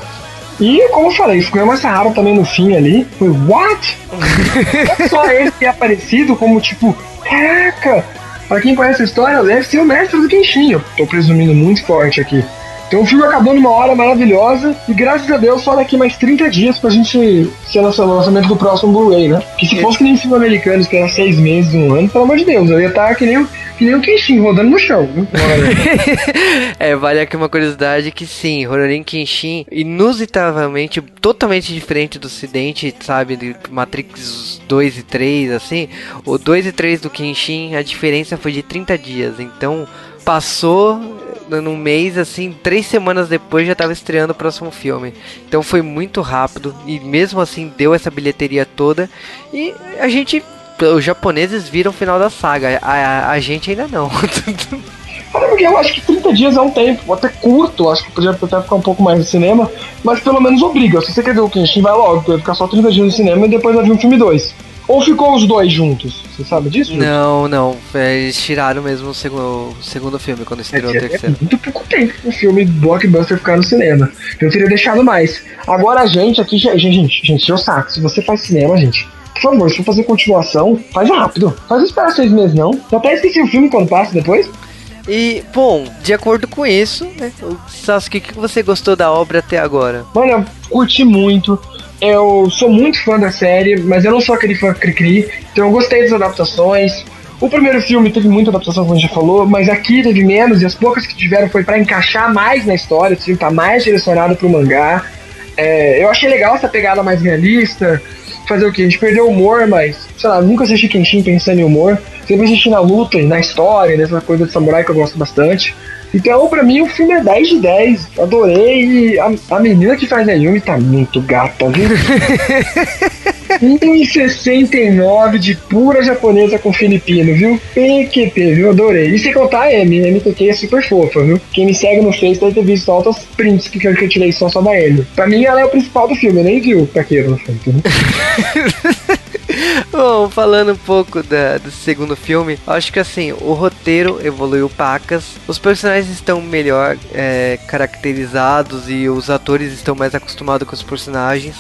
E, como eu falei, ficou mais raro também no fim ali. Foi, what? É *laughs* só ele ter aparecido como, tipo, caraca, Pra quem conhece a história, deve ser o mestre do Kenshin. Eu tô presumindo muito forte aqui. Então o filme acabou numa hora maravilhosa e graças a Deus só daqui mais 30 dias pra gente ser o lançamento do próximo Blu-ray, né? Que se fosse que nem filme americano, que era seis meses, um ano, pelo amor de Deus, eu ia estar que nem que nem o Kenshin rodando no chão, *laughs* é, vale aqui uma curiosidade que sim, Ronin Kenshin, inusitavelmente, totalmente diferente do Ocidente, sabe, de Matrix 2 e 3, assim, o 2 e 3 do Kenshin, a diferença foi de 30 dias, então passou num mês, assim, três semanas depois já estava estreando o próximo filme. Então foi muito rápido e mesmo assim deu essa bilheteria toda. E a gente os japoneses viram o final da saga, a, a, a gente ainda não. porque eu acho que 30 dias é um tempo, até curto, acho que podia até ficar um pouco mais no cinema, mas pelo menos obriga. Se você quer ver o Kenshin, vai logo, vai ficar só 30 dias no cinema e depois vai vir um filme 2. Ou ficou os dois juntos? Você sabe disso? Não, não. Eles tiraram mesmo o segundo, o segundo filme, quando estreou é, o terceiro. É muito pouco tempo o filme blockbuster ficar no cinema. Eu teria deixado mais. Agora a gente aqui, gente, gente, gente, eu saco. Se você faz cinema, gente, por favor, se for fazer continuação, faz rápido. Faz esperar seis meses, não. Eu até esqueci o filme quando passa depois. E, bom, de acordo com isso, né, Sasuke, o que você gostou da obra até agora? Mano, eu curti muito. Eu sou muito fã da série, mas eu não sou aquele fã cri-cri, então eu gostei das adaptações. O primeiro filme teve muita adaptação, como a gente já falou, mas aqui teve menos, e as poucas que tiveram foi para encaixar mais na história, o filme tá mais direcionado pro mangá. É, eu achei legal essa pegada mais realista, fazer o quê? A gente perdeu o humor, mas, sei lá, nunca assisti Kenshin pensando em humor. Sempre assisti na luta na história, nessa coisa de samurai que eu gosto bastante. Então, pra mim, o filme é 10 de 10. Adorei. E a, a menina que faz a Yumi tá muito gata, viu? *laughs* 1,69 de pura japonesa com filipino, viu? PQP, viu? Adorei. E sem contar a M. A MTK é super fofa, viu? Quem me segue no Face deve ter visto altas prints que eu tirei só, só da M. Pra mim, ela é o principal do filme. Eu nem vi o Taqueiro no filme. *laughs* *laughs* Bom, falando um pouco da, do segundo filme, acho que assim, o roteiro evoluiu pacas, os personagens estão melhor é, caracterizados e os atores estão mais acostumados com os personagens.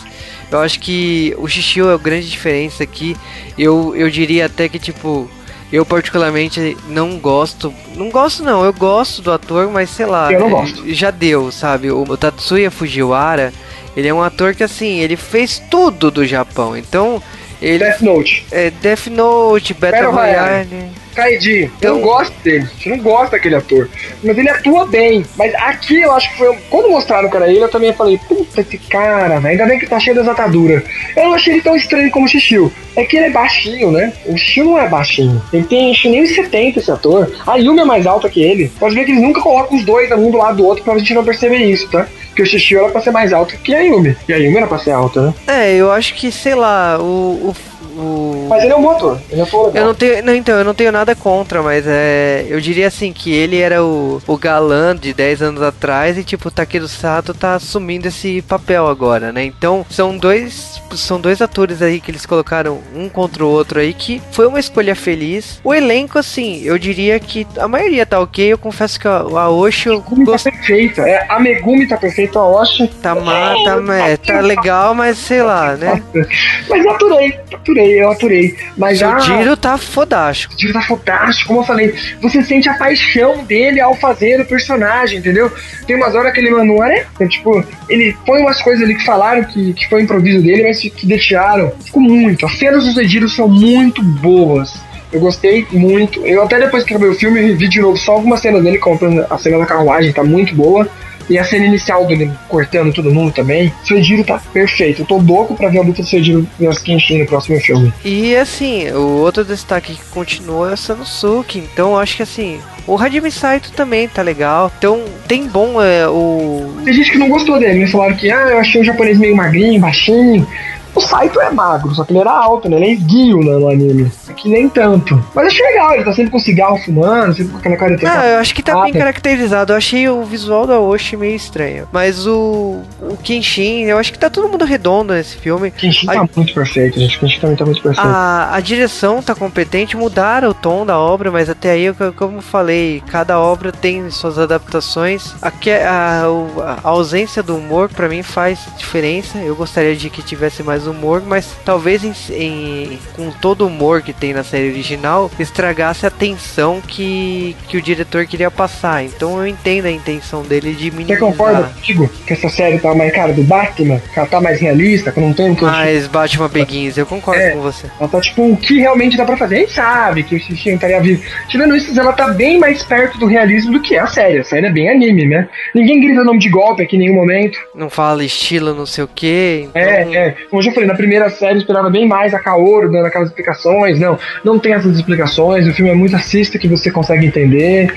Eu acho que o Shishio é a grande diferença aqui. Eu, eu diria até que, tipo, eu particularmente não gosto. Não gosto não, eu gosto do ator, mas sei lá. Eu não gosto. Já deu, sabe? O, o Tatsuya Fujiwara, ele é um ator que assim, ele fez tudo do Japão. Então, ele Death Note. É Death Note, Battle, Battle Royale. Kaidi, eu não gosto dele, gente não gosta daquele ator. Mas ele atua bem. Mas aqui eu acho que foi. Quando mostraram que era ele, eu também falei, puta esse cara, velho. Ainda bem que tá cheio das ataduras. Eu não achei ele tão estranho como o Xixiu. É que ele é baixinho, né? O Xixiu não é baixinho. Ele tem acho, nem 70 esse ator. A Yumi é mais alta que ele. Pode ver que eles nunca colocam os dois um do lado do outro pra gente não perceber isso, tá? Porque o Xixiu era pra ser mais alto que a Yumi. E a Yumi era pra ser alta, né? É, eu acho que, sei lá, o, o o... Mas ele é um bom ator, ele é um Eu não tenho, não, então, eu não tenho nada contra, mas é, eu diria assim que ele era o, o galã de 10 anos atrás e tipo o Takeru Sato tá assumindo esse papel agora, né? Então, são dois são dois atores aí que eles colocaram um contra o outro aí que foi uma escolha feliz. O elenco assim, eu diria que a maioria tá OK, eu confesso que a, a eu Megumi gost... tá perfeita. É, a Megumi tá perfeita, a Oshi tá má, tá, é, tá legal, mas sei lá, né? *laughs* Mas aturei, aturei, eu aturei. Mas o Diro tá fodástico. O Diro tá fodástico, como eu falei. Você sente a paixão dele ao fazer o personagem, entendeu? Tem umas horas que ele manual, né? Tipo, ele põe umas coisas ali que falaram que, que foi improviso dele, mas que deixaram. Ficou muito. As cenas dos Ediro são muito boas. Eu gostei muito. Eu até depois que acabei o filme, vi de novo só algumas cenas dele, contando a cena da carruagem, tá muito boa. E a cena inicial dele cortando todo mundo também. Suediro tá perfeito. Eu tô louco pra ver a luta do Suediro nas Kenshin no próximo filme. E assim, o outro destaque que continua é o Sanosuke. Então acho que assim, o Hajime Saito também tá legal. Então tem bom é, o. Tem gente que não gostou dele, né? Falaram que ah, eu achei o japonês meio magrinho, baixinho. O Saito é magro, só que ele era alto, né? Ele é esguio né, no anime. Aqui nem tanto. Mas achei legal, ele tá sempre com cigarro fumando, sempre com aquela cara de. Ah, eu acho que tá bem caracterizado. Eu achei o visual da Oshi meio estranho. Mas o. O Kenshin, eu acho que tá todo mundo redondo nesse filme. Kenshin a... tá muito perfeito, gente. Kenshin também tá muito perfeito. A, a direção tá competente, mudaram o tom da obra, mas até aí, como eu falei, cada obra tem suas adaptações. A, a, a ausência do humor, para mim, faz diferença. Eu gostaria de que tivesse mais mais humor, mas talvez em, em, com todo o humor que tem na série original, estragasse a tensão que, que o diretor queria passar. Então eu entendo a intenção dele de minimizar. Você concorda comigo que essa série tá mais cara do Batman? Que ela tá mais realista, que não tem... Que mais Batman Begins, eu concordo é, com você. Ela tá tipo o que realmente dá pra fazer. A gente sabe que o Xixi estaria vivo. Tirando isso, ela tá bem mais perto do realismo do que é a série. A série é bem anime, né? Ninguém grita nome de golpe aqui em nenhum momento. Não fala estilo, não sei o que. Então... É, é. Como eu falei, na primeira série eu esperava bem mais a Kaoru dando aquelas explicações. Não, não tem essas explicações. O filme é muito assista que você consegue entender.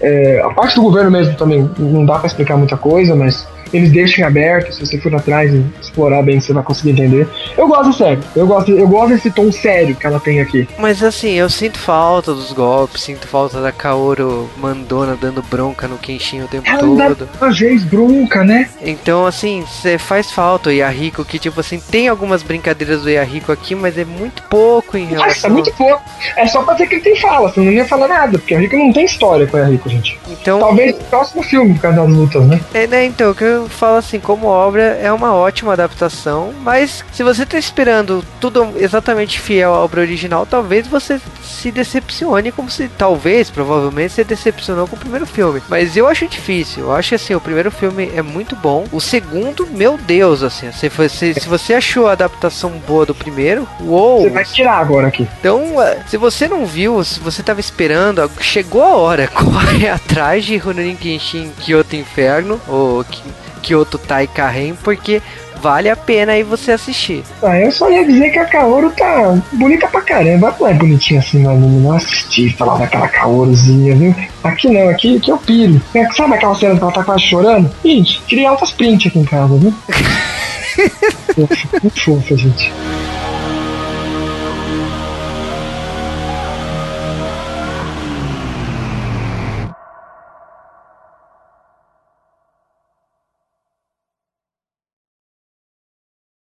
É, a parte do governo mesmo também não dá para explicar muita coisa, mas eles deixam aberto, se você for atrás e explorar bem, você vai conseguir entender. Eu gosto sério, eu gosto, eu gosto desse tom sério que ela tem aqui. Mas assim, eu sinto falta dos golpes, sinto falta da Kaoru mandona dando bronca no Kenshin o tempo ela todo. Ela vez bronca, né? Então, assim, você faz falta o Yahiko, que tipo assim, tem algumas brincadeiras do Yahiko aqui, mas é muito pouco em relação... Nossa, é muito pouco. É só pra dizer que ele tem fala, senão não ia falar nada, porque o Yahiko não tem história com o Yahiko, gente. Então... Talvez no próximo filme, por causa das lutas, né? É, né, então, que eu falo assim, como obra, é uma ótima adaptação, mas se você tá esperando tudo exatamente fiel à obra original, talvez você se decepcione como se, talvez, provavelmente, se decepcionou com o primeiro filme. Mas eu acho difícil, eu acho que assim, o primeiro filme é muito bom, o segundo, meu Deus, assim, se você, se você achou a adaptação boa do primeiro, uou! Você vai tirar agora aqui. Então, é, se você não viu, se você tava esperando, chegou a hora, *laughs* corre atrás de Rurouni Kenshin Kyoto Inferno, ou Kyoto Tai Karen, porque vale a pena aí você assistir. Ah, eu só ia dizer que a Kaoru tá bonita pra caramba. Não é bonitinha assim no anime, não assisti falar daquela Kaoruzinha, viu? Aqui não, aqui, aqui eu piro. É, sabe aquela cena que ela tá quase chorando? Gente, tirei altas print aqui em casa, viu? *laughs* Muito fofa, gente.